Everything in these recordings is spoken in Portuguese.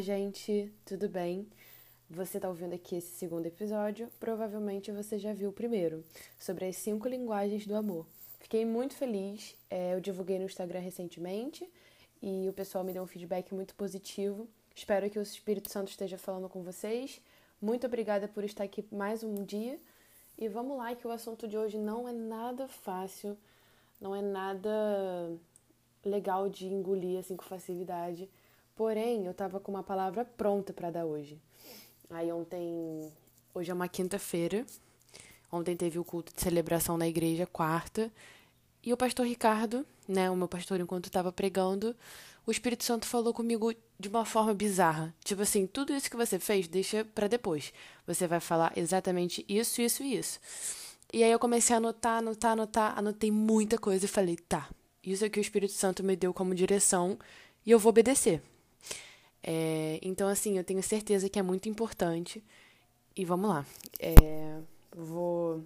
Gente, tudo bem? Você está ouvindo aqui esse segundo episódio, provavelmente você já viu o primeiro, sobre as cinco linguagens do amor. Fiquei muito feliz, é, eu divulguei no Instagram recentemente e o pessoal me deu um feedback muito positivo. Espero que o Espírito Santo esteja falando com vocês. Muito obrigada por estar aqui mais um dia. E vamos lá, que o assunto de hoje não é nada fácil, não é nada legal de engolir assim com facilidade. Porém, eu tava com uma palavra pronta para dar hoje. Aí ontem, hoje é uma quinta-feira. Ontem teve o culto de celebração na igreja, quarta. E o pastor Ricardo, né, o meu pastor enquanto estava pregando, o Espírito Santo falou comigo de uma forma bizarra. Tipo assim, tudo isso que você fez, deixa para depois. Você vai falar exatamente isso, isso e isso. E aí eu comecei a anotar, anotar, anotar, anotei muita coisa e falei, tá, isso é que o Espírito Santo me deu como direção e eu vou obedecer. É, então, assim, eu tenho certeza que é muito importante. E vamos lá. É, vou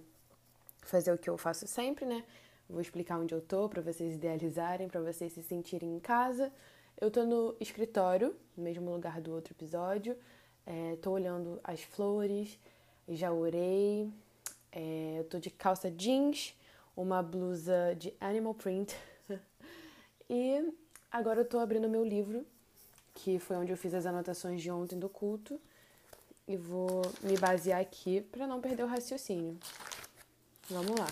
fazer o que eu faço sempre, né? Vou explicar onde eu tô para vocês idealizarem, para vocês se sentirem em casa. Eu tô no escritório, no mesmo lugar do outro episódio. É, tô olhando as flores, já orei. É, eu tô de calça jeans, uma blusa de animal print. e agora eu tô abrindo meu livro que foi onde eu fiz as anotações de ontem do culto. E vou me basear aqui para não perder o raciocínio. Vamos lá.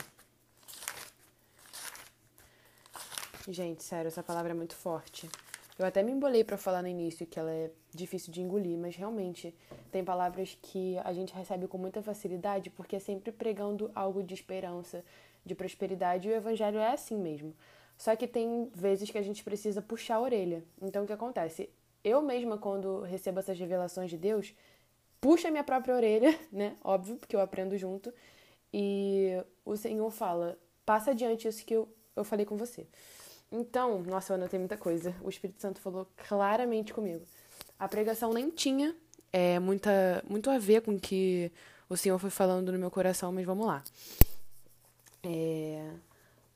Gente, sério, essa palavra é muito forte. Eu até me embolei para falar no início que ela é difícil de engolir, mas realmente tem palavras que a gente recebe com muita facilidade porque é sempre pregando algo de esperança, de prosperidade, e o evangelho é assim mesmo. Só que tem vezes que a gente precisa puxar a orelha. Então o que acontece? Eu mesma, quando recebo essas revelações de Deus, puxo a minha própria orelha, né? Óbvio, porque eu aprendo junto. E o Senhor fala: passa adiante isso que eu, eu falei com você. Então, nossa, eu anotei muita coisa. O Espírito Santo falou claramente comigo. A pregação nem tinha é, muita, muito a ver com o que o Senhor foi falando no meu coração, mas vamos lá. É,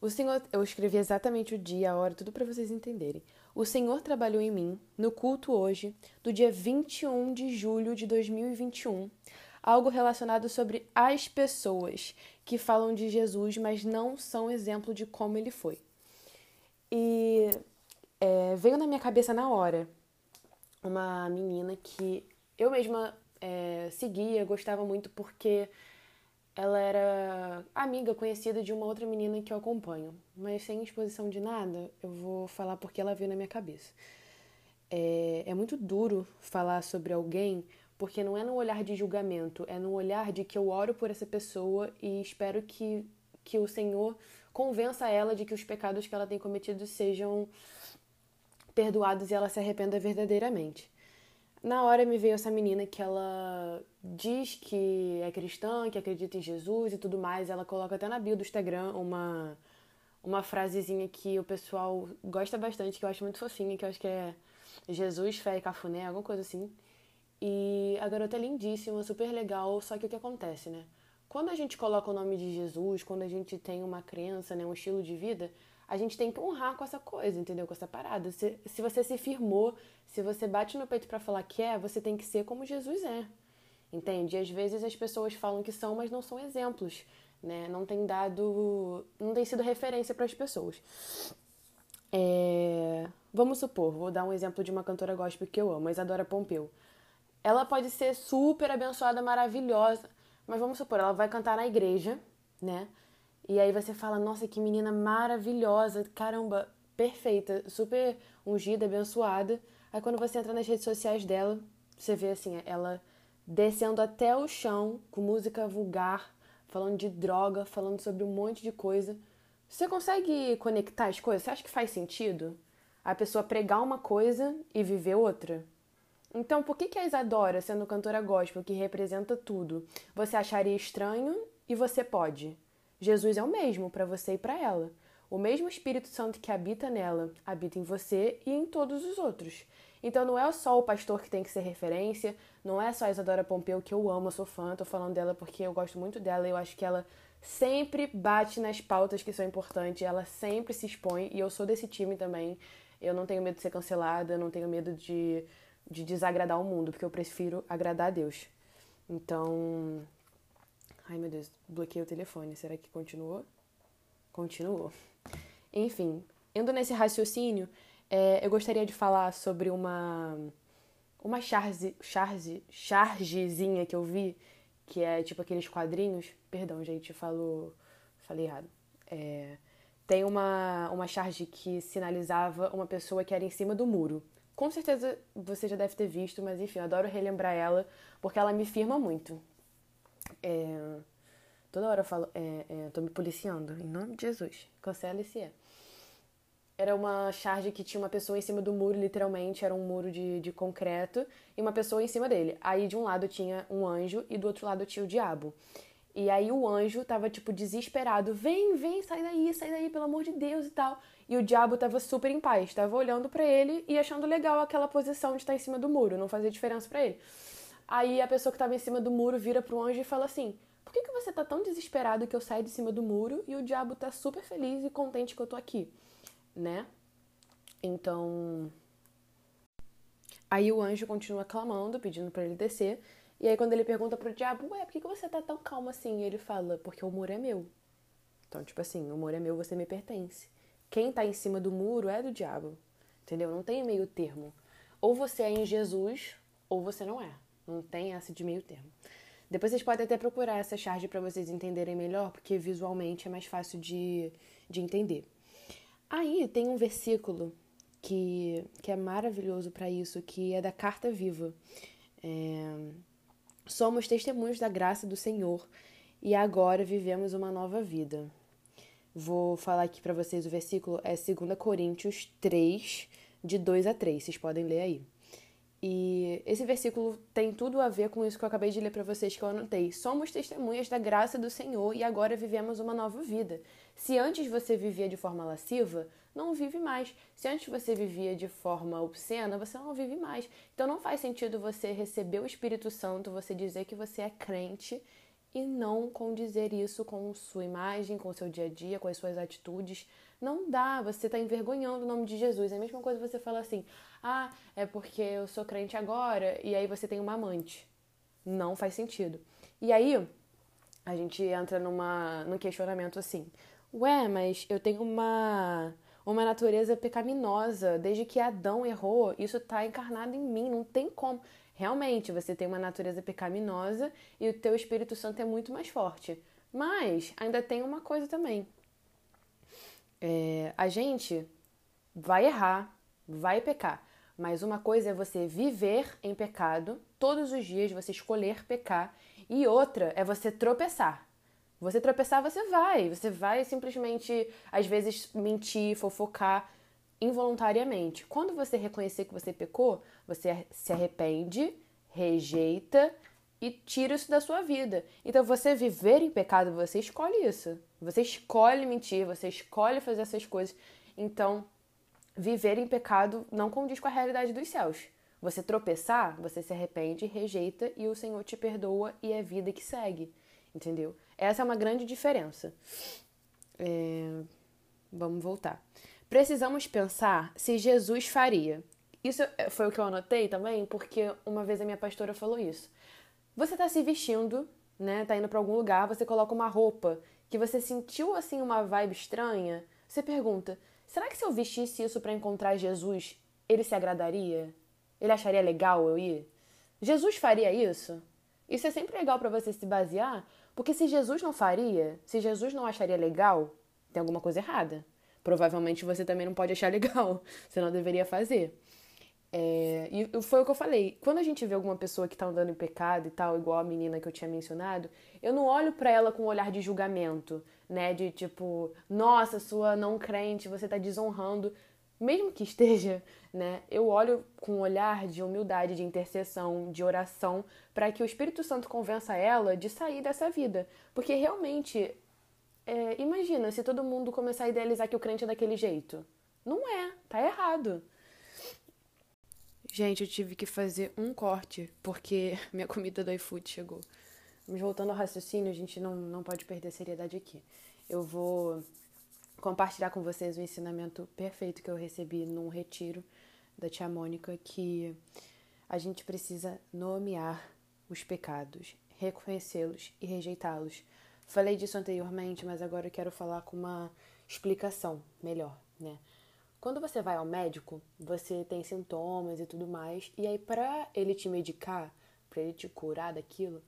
o Senhor, eu escrevi exatamente o dia, a hora, tudo para vocês entenderem. O Senhor trabalhou em mim, no culto hoje, do dia 21 de julho de 2021, algo relacionado sobre as pessoas que falam de Jesus, mas não são exemplo de como ele foi. E é, veio na minha cabeça na hora uma menina que eu mesma é, seguia, gostava muito porque ela era amiga, conhecida de uma outra menina que eu acompanho. Mas sem exposição de nada, eu vou falar porque ela veio na minha cabeça. É, é muito duro falar sobre alguém porque não é no olhar de julgamento, é no olhar de que eu oro por essa pessoa e espero que, que o Senhor convença ela de que os pecados que ela tem cometido sejam perdoados e ela se arrependa verdadeiramente. Na hora me veio essa menina que ela diz que é cristã, que acredita em Jesus e tudo mais. Ela coloca até na bio do Instagram uma, uma frasezinha que o pessoal gosta bastante, que eu acho muito fofinha, que eu acho que é Jesus, fé e cafuné, alguma coisa assim. E a garota é lindíssima, super legal, só que o que acontece, né? Quando a gente coloca o nome de Jesus, quando a gente tem uma crença, né, um estilo de vida, a gente tem que honrar com essa coisa, entendeu? Com essa parada. Se, se você se firmou, se você bate no peito para falar que é, você tem que ser como Jesus é. Entende? E às vezes as pessoas falam que são, mas não são exemplos, né? Não tem dado, não tem sido referência para as pessoas. É... Vamos supor, vou dar um exemplo de uma cantora gospel que eu amo, Isadora Pompeu. Ela pode ser super abençoada, maravilhosa, mas vamos supor, ela vai cantar na igreja, né? E aí você fala, nossa, que menina maravilhosa, caramba, perfeita, super ungida, abençoada. Aí quando você entra nas redes sociais dela, você vê assim, ela descendo até o chão com música vulgar, falando de droga, falando sobre um monte de coisa. Você consegue conectar as coisas? Você acha que faz sentido a pessoa pregar uma coisa e viver outra? Então, por que, que a Isadora, sendo cantora gospel que representa tudo, você acharia estranho e você pode? Jesus é o mesmo para você e para ela. O mesmo Espírito Santo que habita nela habita em você e em todos os outros. Então não é só o pastor que tem que ser referência, não é só a Isadora Pompeu que eu amo, eu sou fã, tô falando dela porque eu gosto muito dela, eu acho que ela sempre bate nas pautas que são importantes, ela sempre se expõe e eu sou desse time também. Eu não tenho medo de ser cancelada, não tenho medo de de desagradar o mundo, porque eu prefiro agradar a Deus. Então. Ai meu Deus, bloqueei o telefone. Será que continuou? Continuou. Enfim, indo nesse raciocínio, é, eu gostaria de falar sobre uma uma charge, charge, chargezinha que eu vi, que é tipo aqueles quadrinhos. Perdão, gente, falou, falei errado. É, tem uma, uma charge que sinalizava uma pessoa que era em cima do muro. Com certeza você já deve ter visto, mas enfim, eu adoro relembrar ela porque ela me firma muito. É, toda hora eu falo, é, é, tô me policiando, em nome de Jesus. Cancela esse é. Era uma charge que tinha uma pessoa em cima do muro, literalmente, era um muro de, de concreto, e uma pessoa em cima dele. Aí de um lado tinha um anjo e do outro lado tinha o diabo. E aí o anjo tava, tipo, desesperado. Vem, vem, sai daí, sai daí, pelo amor de Deus e tal. E o diabo tava super em paz, tava olhando para ele e achando legal aquela posição de estar em cima do muro, não fazia diferença para ele. Aí a pessoa que tava em cima do muro vira pro anjo e fala assim: Por que, que você tá tão desesperado que eu saio de cima do muro e o diabo tá super feliz e contente que eu tô aqui? né? Então. Aí o anjo continua clamando, pedindo para ele descer. E aí quando ele pergunta pro diabo, ué, por que, você tá tão calmo assim? E ele fala, porque o muro é meu. Então, tipo assim, o muro é meu, você me pertence. Quem tá em cima do muro é do diabo. Entendeu? Não tem meio termo. Ou você é em Jesus, ou você não é. Não tem essa de meio termo. Depois vocês podem até procurar essa charge para vocês entenderem melhor, porque visualmente é mais fácil de, de entender. Aí tem um versículo que, que é maravilhoso para isso, que é da Carta Viva. É, Somos testemunhos da graça do Senhor e agora vivemos uma nova vida. Vou falar aqui para vocês o versículo, é 2 Coríntios 3, de 2 a 3, vocês podem ler aí. E esse versículo tem tudo a ver com isso que eu acabei de ler para vocês que eu anotei. Somos testemunhas da graça do Senhor e agora vivemos uma nova vida. Se antes você vivia de forma lasciva, não vive mais. Se antes você vivia de forma obscena, você não vive mais. Então não faz sentido você receber o Espírito Santo, você dizer que você é crente e não condizer isso com sua imagem, com seu dia a dia, com as suas atitudes. Não dá, você está envergonhando o nome de Jesus. É a mesma coisa você falar assim: ah, é porque eu sou crente agora e aí você tem uma amante. Não faz sentido. E aí a gente entra numa, num questionamento assim: ué, mas eu tenho uma, uma natureza pecaminosa. Desde que Adão errou, isso está encarnado em mim, não tem como. Realmente, você tem uma natureza pecaminosa e o teu Espírito Santo é muito mais forte. Mas ainda tem uma coisa também. É, a gente vai errar, vai pecar. Mas uma coisa é você viver em pecado, todos os dias você escolher pecar, e outra é você tropeçar. Você tropeçar, você vai. Você vai simplesmente, às vezes, mentir, fofocar involuntariamente. Quando você reconhecer que você pecou, você se arrepende, rejeita e tira isso da sua vida. Então, você viver em pecado, você escolhe isso. Você escolhe mentir, você escolhe fazer essas coisas. Então, viver em pecado não condiz com a realidade dos céus. Você tropeçar, você se arrepende, rejeita e o Senhor te perdoa e é vida que segue. Entendeu? Essa é uma grande diferença. É... Vamos voltar. Precisamos pensar se Jesus faria. Isso foi o que eu anotei também, porque uma vez a minha pastora falou isso. Você está se vestindo, né? Tá indo para algum lugar, você coloca uma roupa que você sentiu assim uma vibe estranha. Você pergunta: será que se eu vestisse isso para encontrar Jesus, ele se agradaria? Ele acharia legal eu ir? Jesus faria isso? Isso é sempre legal para você se basear, porque se Jesus não faria, se Jesus não acharia legal, tem alguma coisa errada provavelmente você também não pode achar legal. Você não deveria fazer. É, e foi o que eu falei. Quando a gente vê alguma pessoa que tá andando em pecado e tal, igual a menina que eu tinha mencionado, eu não olho para ela com um olhar de julgamento, né? De tipo, nossa, sua não crente, você tá desonrando. Mesmo que esteja, né? Eu olho com um olhar de humildade, de intercessão, de oração, para que o Espírito Santo convença ela de sair dessa vida. Porque realmente é, imagina se todo mundo começar a idealizar que o crente é daquele jeito. Não é, tá errado. Gente, eu tive que fazer um corte porque minha comida do iFood chegou. Mas voltando ao raciocínio, a gente não, não pode perder a seriedade aqui. Eu vou compartilhar com vocês o ensinamento perfeito que eu recebi num retiro da tia Mônica, que a gente precisa nomear os pecados, reconhecê-los e rejeitá-los. Falei disso anteriormente, mas agora eu quero falar com uma explicação melhor, né? Quando você vai ao médico, você tem sintomas e tudo mais, e aí para ele te medicar, para ele te curar daquilo,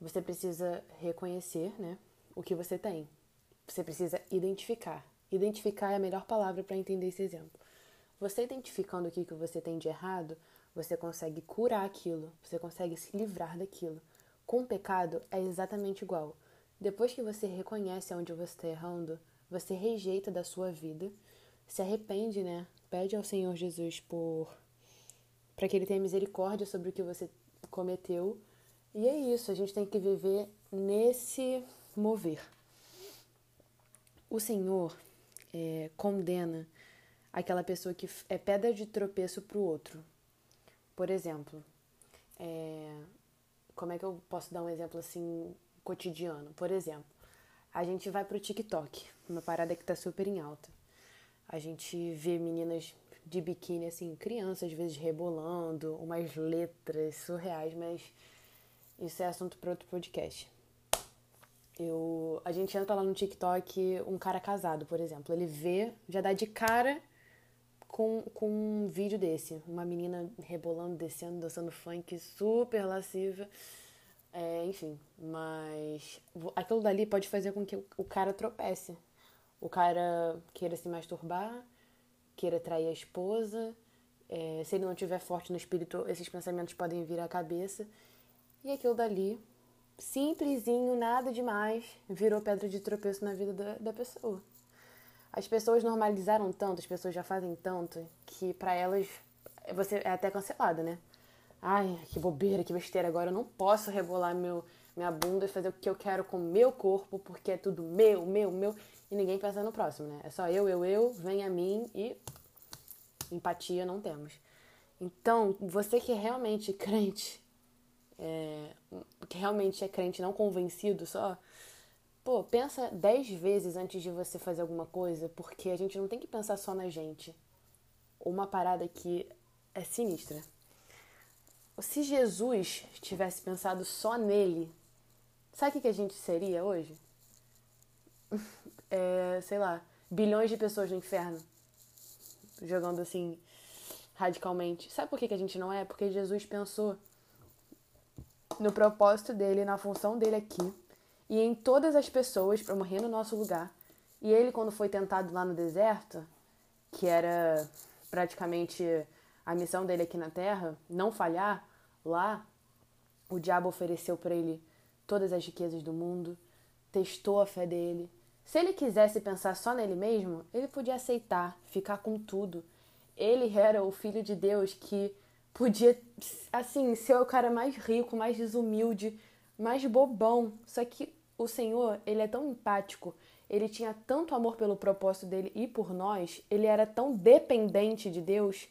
você precisa reconhecer, né, o que você tem. Você precisa identificar. Identificar é a melhor palavra para entender esse exemplo. Você identificando o que, que você tem de errado, você consegue curar aquilo, você consegue se livrar daquilo. Com o pecado é exatamente igual. Depois que você reconhece onde você está errando, você rejeita da sua vida, se arrepende, né? Pede ao Senhor Jesus por para que ele tenha misericórdia sobre o que você cometeu. E é isso, a gente tem que viver nesse mover. O Senhor é, condena aquela pessoa que é pedra de tropeço para o outro. Por exemplo, é, como é que eu posso dar um exemplo assim cotidiano? Por exemplo, a gente vai pro TikTok, uma parada que tá super em alta. A gente vê meninas de biquíni, assim, crianças às vezes rebolando, umas letras surreais, mas isso é assunto para outro podcast. Eu, a gente entra lá no TikTok, um cara casado, por exemplo, ele vê, já dá de cara com, com um vídeo desse. Uma menina rebolando, descendo, dançando funk, super lasciva. É, enfim, mas aquilo dali pode fazer com que o cara tropece. O cara queira se masturbar, queira trair a esposa. É, se ele não tiver forte no espírito, esses pensamentos podem vir à cabeça. E aquilo dali, simplesinho, nada demais, virou pedra de tropeço na vida da, da pessoa. As pessoas normalizaram tanto, as pessoas já fazem tanto, que para elas você é até cancelada, né? Ai, que bobeira, que besteira, agora eu não posso rebolar meu, minha bunda e fazer o que eu quero com o meu corpo, porque é tudo meu, meu, meu, e ninguém pensa no próximo, né? É só eu, eu, eu, vem a mim e empatia não temos. Então, você que é realmente crente, é, que realmente é crente não convencido só, Pô, pensa dez vezes antes de você fazer alguma coisa, porque a gente não tem que pensar só na gente. Uma parada que é sinistra. Se Jesus tivesse pensado só nele, sabe o que a gente seria hoje? É, sei lá, bilhões de pessoas no inferno. Jogando assim, radicalmente. Sabe por que a gente não é? Porque Jesus pensou no propósito dele, na função dele aqui e em todas as pessoas para morrer no nosso lugar. E ele, quando foi tentado lá no deserto, que era praticamente a missão dele aqui na terra, não falhar, lá o diabo ofereceu para ele todas as riquezas do mundo, testou a fé dele. Se ele quisesse pensar só nele mesmo, ele podia aceitar, ficar com tudo. Ele era o filho de Deus que podia, assim, ser o cara mais rico, mais desumilde, mais bobão. Só que o Senhor, ele é tão empático, ele tinha tanto amor pelo propósito dele e por nós, ele era tão dependente de Deus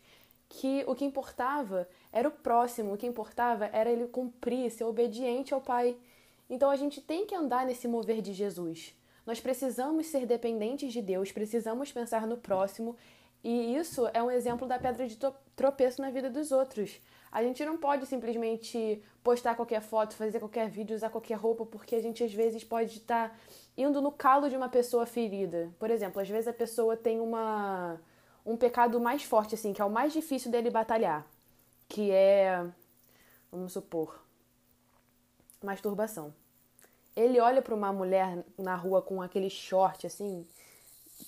que o que importava era o próximo, o que importava era ele cumprir, ser obediente ao Pai. Então a gente tem que andar nesse mover de Jesus. Nós precisamos ser dependentes de Deus, precisamos pensar no próximo, e isso é um exemplo da pedra de tropeço na vida dos outros. A gente não pode simplesmente postar qualquer foto, fazer qualquer vídeo, usar qualquer roupa, porque a gente às vezes pode estar indo no calo de uma pessoa ferida. Por exemplo, às vezes a pessoa tem uma um pecado mais forte assim, que é o mais difícil dele batalhar, que é vamos supor, masturbação. Ele olha para uma mulher na rua com aquele short assim,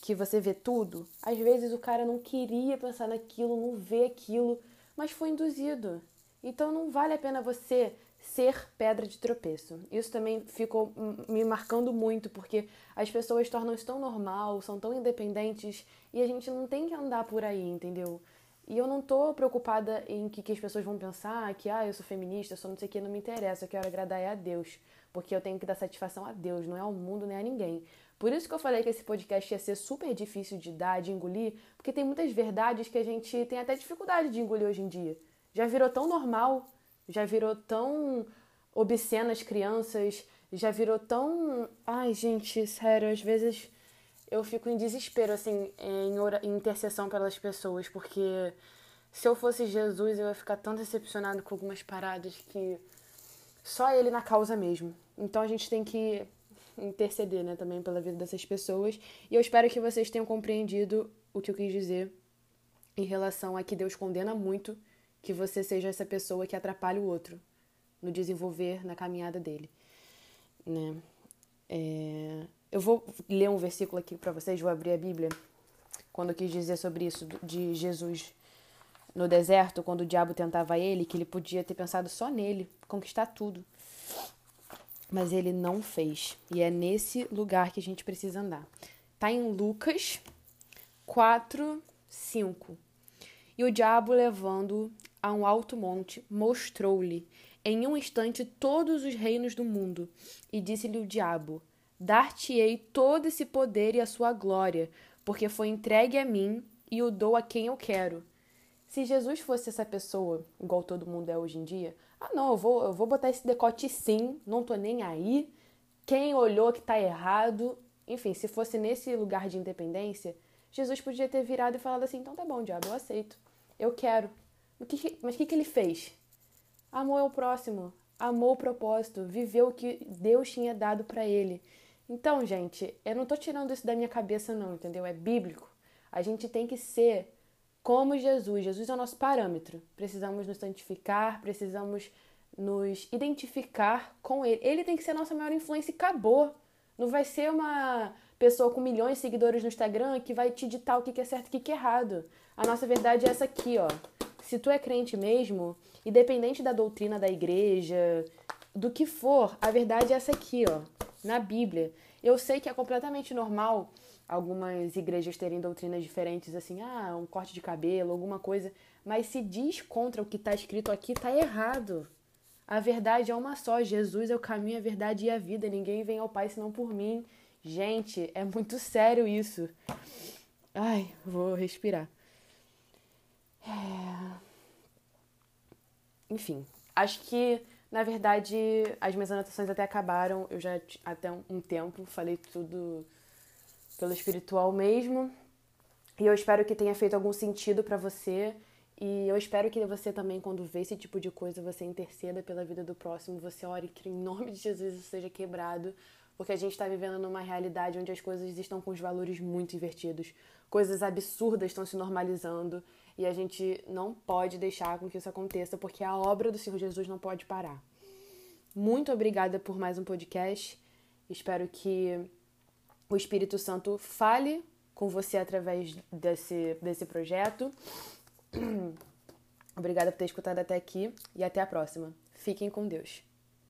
que você vê tudo. Às vezes o cara não queria pensar naquilo, não vê aquilo mas foi induzido. Então não vale a pena você ser pedra de tropeço. Isso também ficou me marcando muito, porque as pessoas tornam-se tão normal, são tão independentes, e a gente não tem que andar por aí, entendeu? E eu não tô preocupada em que, que as pessoas vão pensar que, ah, eu sou feminista, sou não sei o que, não me interessa, eu quero agradar é a Deus, porque eu tenho que dar satisfação a Deus, não é ao mundo nem a ninguém. Por isso que eu falei que esse podcast ia ser super difícil de dar, de engolir, porque tem muitas verdades que a gente tem até dificuldade de engolir hoje em dia. Já virou tão normal, já virou tão obsceno as crianças, já virou tão. Ai, gente, sério, às vezes eu fico em desespero, assim, em, em intercessão pelas pessoas, porque Se eu fosse Jesus, eu ia ficar tão decepcionado com algumas paradas que só ele na causa mesmo. Então a gente tem que interceder, né, também pela vida dessas pessoas. E eu espero que vocês tenham compreendido o que eu quis dizer em relação a que Deus condena muito que você seja essa pessoa que atrapalha o outro no desenvolver, na caminhada dele, né? É... Eu vou ler um versículo aqui para vocês, vou abrir a Bíblia, quando eu quis dizer sobre isso de Jesus no deserto, quando o diabo tentava ele, que ele podia ter pensado só nele, conquistar tudo. Mas ele não fez. E é nesse lugar que a gente precisa andar. Tá em Lucas 4, 5. E o diabo, levando a um alto monte, mostrou-lhe em um instante todos os reinos do mundo. E disse-lhe o diabo: Dar-te-ei todo esse poder e a sua glória, porque foi entregue a mim e o dou a quem eu quero. Se Jesus fosse essa pessoa, igual todo mundo é hoje em dia, ah não, eu vou, eu vou botar esse decote sim, não tô nem aí. Quem olhou que tá errado, enfim, se fosse nesse lugar de independência, Jesus podia ter virado e falado assim: então tá bom, diabo, eu aceito, eu quero. Mas o que, que ele fez? Amou o próximo, amou o propósito, viveu o que Deus tinha dado para ele. Então, gente, eu não tô tirando isso da minha cabeça, não, entendeu? É bíblico. A gente tem que ser como Jesus. Jesus é o nosso parâmetro. Precisamos nos santificar, precisamos nos identificar com Ele. Ele tem que ser a nossa maior influência e acabou. Não vai ser uma pessoa com milhões de seguidores no Instagram que vai te ditar o que é certo e o que é errado. A nossa verdade é essa aqui, ó. Se tu é crente mesmo, independente da doutrina da igreja, do que for, a verdade é essa aqui, ó na Bíblia. Eu sei que é completamente normal algumas igrejas terem doutrinas diferentes, assim, ah, um corte de cabelo, alguma coisa, mas se diz contra o que está escrito aqui, está errado. A verdade é uma só, Jesus é o caminho, a verdade e a vida, ninguém vem ao Pai senão por mim. Gente, é muito sério isso. Ai, vou respirar. É... Enfim, acho que na verdade, as minhas anotações até acabaram. Eu já até um tempo falei tudo pelo espiritual mesmo. E eu espero que tenha feito algum sentido para você. E eu espero que você também, quando vê esse tipo de coisa, você interceda pela vida do próximo, você ore que em nome de Jesus isso seja quebrado, porque a gente está vivendo numa realidade onde as coisas estão com os valores muito invertidos, coisas absurdas estão se normalizando e a gente não pode deixar com que isso aconteça, porque a obra do Senhor Jesus não pode parar. Muito obrigada por mais um podcast. Espero que o Espírito Santo fale com você através desse, desse projeto. Obrigada por ter escutado até aqui e até a próxima. Fiquem com Deus.